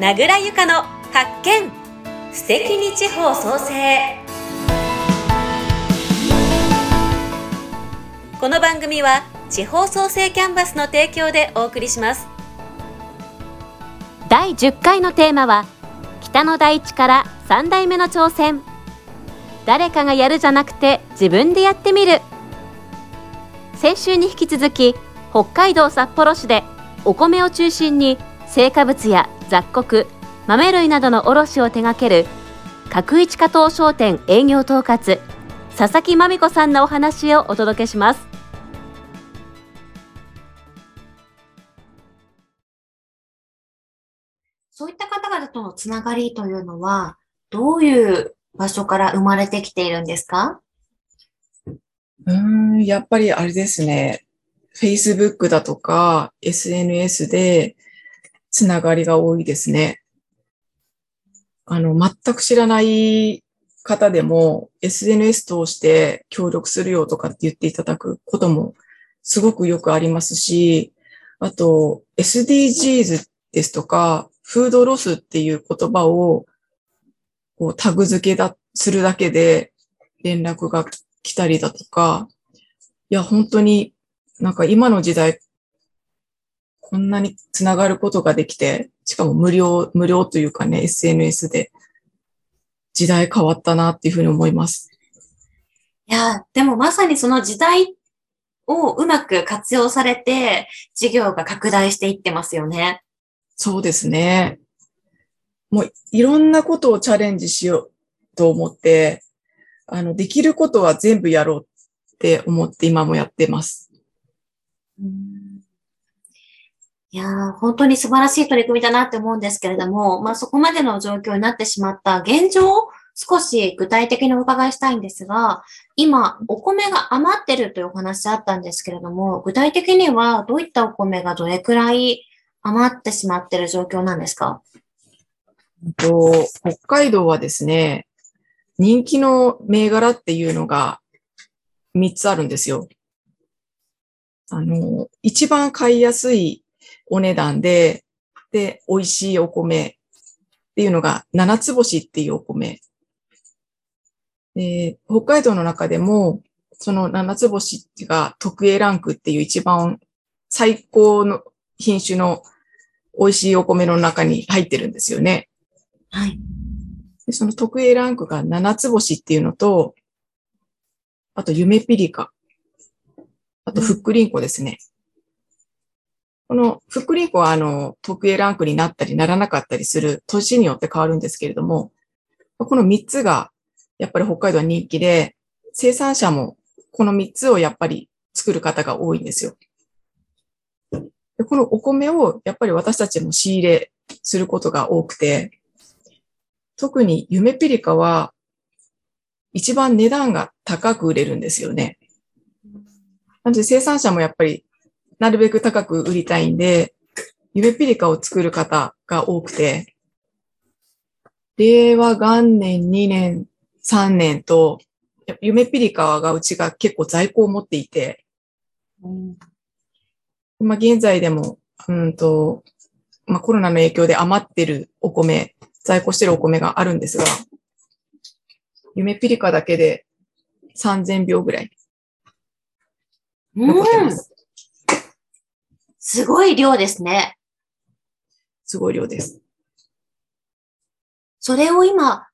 名倉由香の発見。素敵に地方創生。この番組は地方創生キャンバスの提供でお送りします。第10回のテーマは北の大地から3代目の挑戦。誰かがやるじゃなくて自分でやってみる。先週に引き続き北海道札幌市でお米を中心に成果物や雑穀豆類などの卸を手掛ける角一加藤商店営業統括佐々木真美子さんのお話をお届けしますそういった方々とのつながりというのは、どういう場所から生まれてきているんですか？うん、やっぱりあれですね。Facebook だとか SNS でつながりが多いですね。あの、全く知らない方でも SNS 通して協力するよとかって言っていただくこともすごくよくありますし、あと SDGs ですとか、フードロスっていう言葉をこうタグ付けだ、するだけで連絡が来たりだとか、いや、本当になんか今の時代、こんなにつながることができて、しかも無料、無料というかね、SNS で時代変わったなっていうふうに思います。いや、でもまさにその時代をうまく活用されて、事業が拡大していってますよね。そうですね。もういろんなことをチャレンジしようと思って、あの、できることは全部やろうって思って今もやってます。いやー、本当に素晴らしい取り組みだなって思うんですけれども、まあそこまでの状況になってしまった現状を少し具体的にお伺いしたいんですが、今、お米が余ってるというお話あったんですけれども、具体的にはどういったお米がどれくらい余ってしまってる状況なんですか？と北海道はですね、人気の銘柄っていうのが3つあるんですよ。あの、一番買いやすいお値段で、で、美味しいお米っていうのが七つ星っていうお米。で北海道の中でも、その七つ星が特 A ランクっていう一番最高の品種の美味しいお米の中に入ってるんですよね。はい。でその特 A ランクが七つ星っていうのと、あと夢ピリカ。あと、ふっくりんこですね。このふっくりんこは、あの、特 A ランクになったりならなかったりする年によって変わるんですけれども、この3つが、やっぱり北海道は人気で、生産者もこの3つをやっぱり作る方が多いんですよ。でこのお米をやっぱり私たちも仕入れすることが多くて、特に夢ピリカは一番値段が高く売れるんですよね。なので生産者もやっぱりなるべく高く売りたいんで、夢ピリカを作る方が多くて、令和元年、2年、3年と、夢ピリカがうちが結構在庫を持っていて、うん、まあ現在でも、うんと、まあコロナの影響で余ってるお米、在庫してるお米があるんですが、夢ピリカだけで3000秒ぐらい残ってます。すごい量ですね。すごい量です。それを今、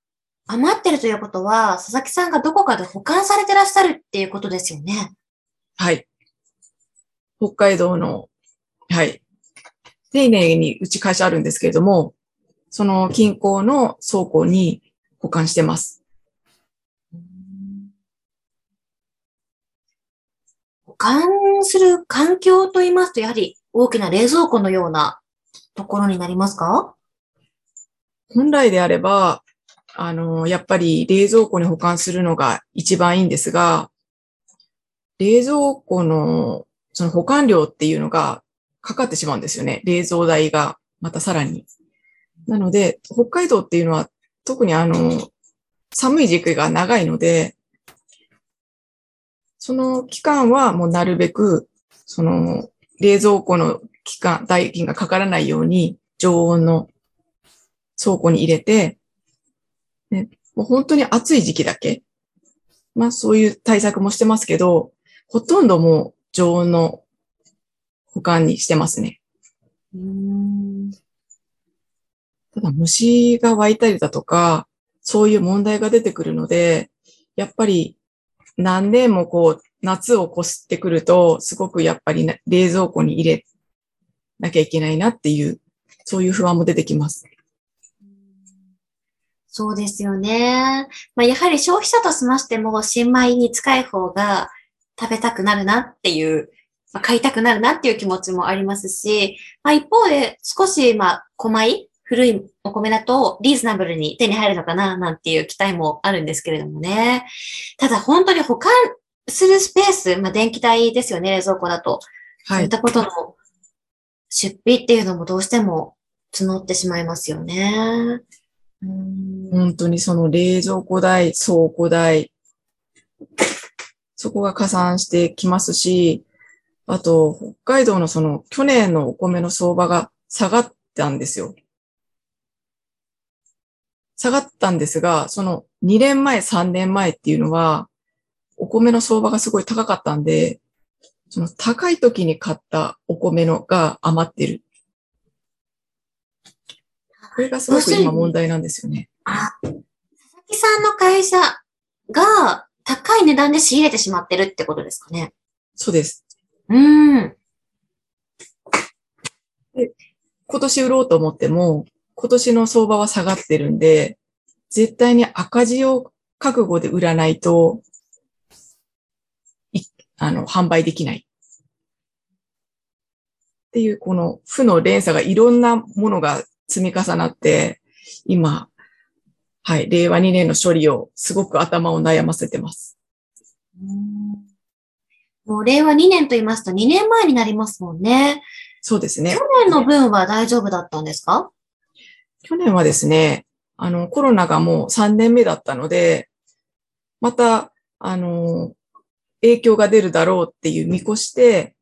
余ってるということは、佐々木さんがどこかで保管されてらっしゃるっていうことですよね。はい。北海道の、はい。丁寧にうち会社あるんですけれども、その近郊の倉庫に保管してます。保管する環境と言いますと、やはり大きな冷蔵庫のようなところになりますか？本来であれば、あの、やっぱり冷蔵庫に保管するのが一番いいんですが、冷蔵庫のその保管料っていうのがかかってしまうんですよね。冷蔵代がまたさらに。なので、北海道っていうのは特にあの、寒い時期が長いので、その期間はもうなるべく、その冷蔵庫の期間、代金がかからないように常温の倉庫に入れて、ね、もう本当に暑い時期だけ。まあそういう対策もしてますけど、ほとんどもう常温の保管にしてますね。うんただ虫が湧いたりだとか、そういう問題が出てくるので、やっぱり何年もこう夏を越してくると、すごくやっぱり冷蔵庫に入れなきゃいけないなっていう、そういう不安も出てきます。そうですよね。まあ、やはり消費者としましても、新米に近い方が食べたくなるなっていう、まあ、買いたくなるなっていう気持ちもありますし、まあ、一方で少し、まあ、小米古いお米だとリーズナブルに手に入るのかななんていう期待もあるんですけれどもね。ただ本当に保管するスペース、まあ、電気代ですよね、冷蔵庫だと。そうはいいっ。たことの出費っていうのもどうしても募ってしまいますよね。うん本当にその冷蔵庫代、倉庫代、そこが加算してきますし、あと、北海道のその去年のお米の相場が下がったんですよ。下がったんですが、その2年前、3年前っていうのは、お米の相場がすごい高かったんで、その高い時に買ったお米のが余ってる。これがすごく今問題なんですよね。あ、佐々木さんの会社が高い値段で仕入れてしまってるってことですかね。そうです。うーん。今年売ろうと思っても、今年の相場は下がってるんで、絶対に赤字を覚悟で売らないと、いあの、販売できない。っていう、この負の連鎖がいろんなものが積み重なって、今、はい、令和2年の処理をすごく頭を悩ませてます。もう令和2年と言いますと2年前になりますもんね。そうですね去。年の分は大丈夫だったんですか？去年はですね、あの、コロナがもう3年目だったので、また、あの、影響が出るだろうっていう見越して、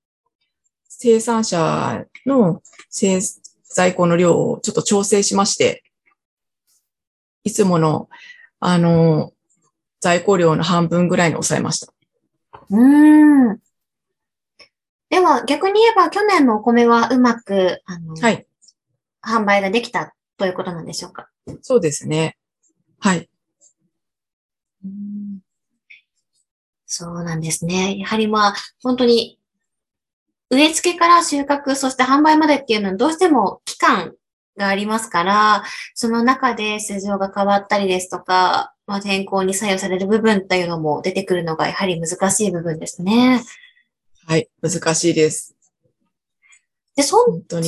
生産者の生在庫の量をちょっと調整しまして、いつもの、あの、在庫量の半分ぐらいに抑えました。うーん。では逆に言えば去年のお米はうまく、あの、はい。販売ができたということなんでしょうか？そうですね。はい。そうなんですね。やはりまあ、本当に、植え付けから収穫、そして販売までっていうのはどうしても期間がありますから、その中で市場が変わったりですとか、まあ、天候に左右される部分っていうのも出てくるのがやはり難しい部分ですね。はい。難しいです。で、そ。それ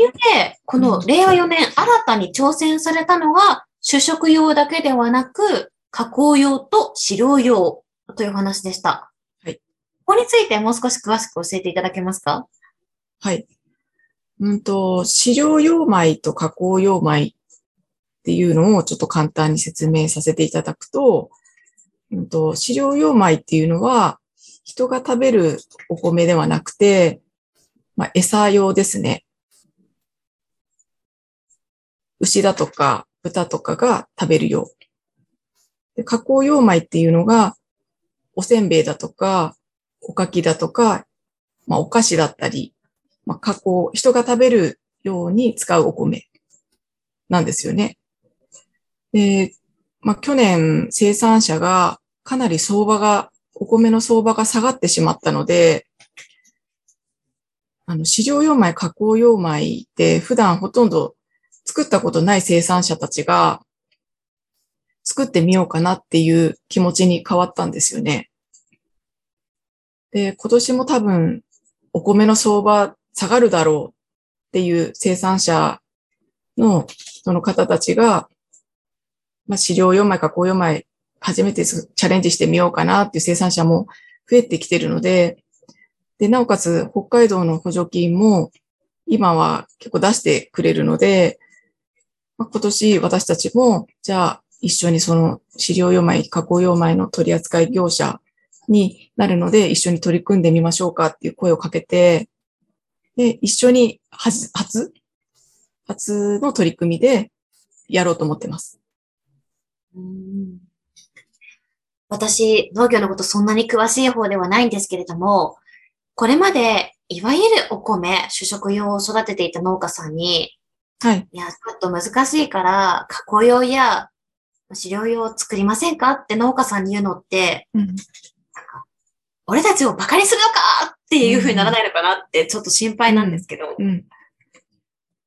ゆえ、この令和4年新たに挑戦されたのが、主食用だけではなく、加工用と飼料用という話でした。はい。ここについてもう少し詳しく教えていただけますか？はい。うんと、飼料用米と加工用米っていうのをちょっと簡単に説明させていただくと、うんと、飼料用米っていうのは、人が食べるお米ではなくて、まあ、餌用ですね。牛だとか豚とかが食べる用。で加工用米っていうのが、おせんべいだとか、おかきだとか、まあ、お菓子だったり、まあ、加工、人が食べるように使うお米なんですよね。で、まあ、去年生産者がかなり相場が、お米の相場が下がってしまったので、あの、市場用米、加工用米って普段ほとんど作ったことない生産者たちが作ってみようかなっていう気持ちに変わったんですよね。で、今年も多分お米の相場下がるだろうっていう生産者のその方たちが、まあ、飼料用米、加工用米、初めてチャレンジしてみようかなっていう生産者も増えてきてるので、で、なおかつ北海道の補助金も今は結構出してくれるので、まあ、今年私たちも、じゃあ一緒にその飼料用米、加工用米の取扱い業者になるので、一緒に取り組んでみましょうかっていう声をかけて、で、一緒に初、初初の取り組みで、やろうと思ってます。私、農業のことそんなに詳しい方ではないんですけれども、これまで、いわゆるお米、主食用を育てていた農家さんに、はい。いや、ちょっと難しいから、加工用や飼料用を作りませんか？って農家さんに言うのって、うん。俺たちを馬鹿にするのか？っていう風にならないのかなってちょっと心配なんですけど、うん。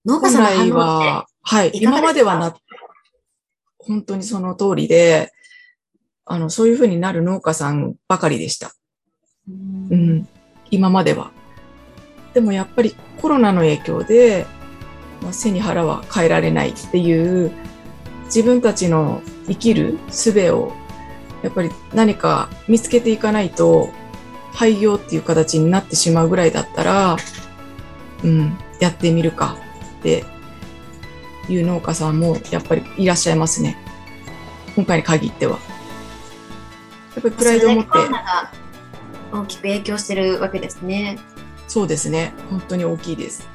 農家本来さんの反応って、は、はい。今まではな、本当にその通りで、あの、そういうふうになる農家さんばかりでした。うんうん。今までは。でもやっぱりコロナの影響で、まあ、背に腹は変えられないっていう、自分たちの生きる術を、やっぱり何か見つけていかないと、廃業っていう形になってしまうぐらいだったら、うん、やってみるかっていう農家さんもやっぱりいらっしゃいますね。今回に限っては。やっぱりプライドを持って大きく影響してるわけですね。そうですね。本当に大きいです。